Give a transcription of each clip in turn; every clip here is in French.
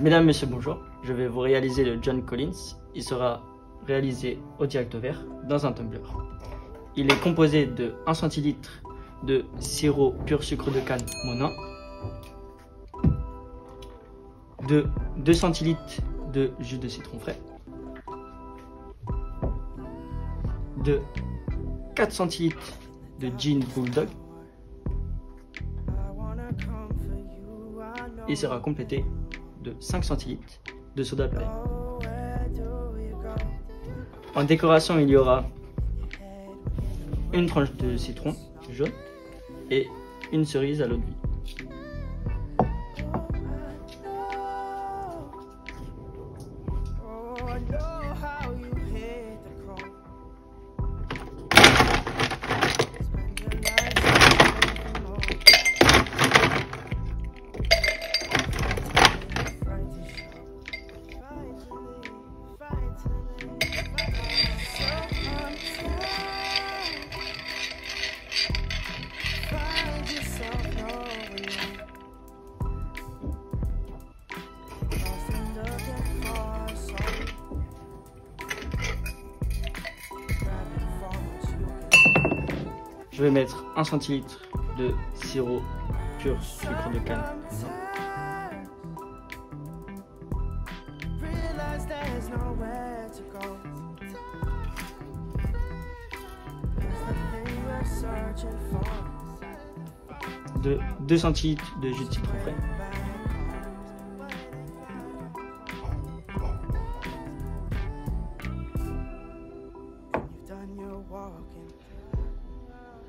Mesdames, Messieurs, bonjour. Je vais vous réaliser le John Collins. Il sera réalisé au direct vert dans un tumbler. Il est composé de 1 centilitre de sirop pur sucre de canne monin, de 2 centilitres de jus de citron frais, de 4 centilitres de gin bulldog et sera complété de 5 centilitres de soda Perrier. En décoration, il y aura une tranche de citron jaune et une cerise à l'eau de vie. Je vais mettre 1 centilitre de sirop pur sucre de canne. De 2 centilitres de jus de citron frais.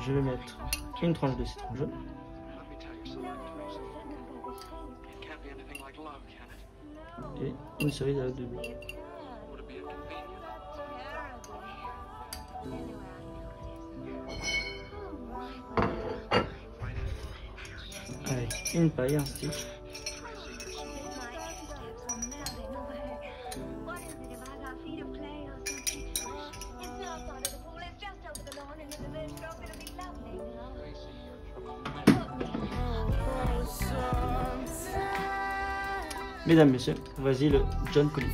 Je vais mettre une tranche de citron jaune. Et une cerise à l'eau de. Avec une paille un stick. Mesdames, Messieurs, voici le John Collins.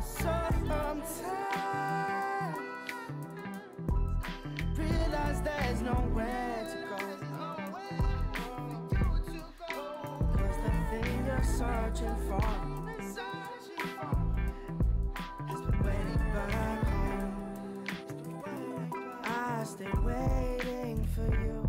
Sometimes realize there's no way waiting for you.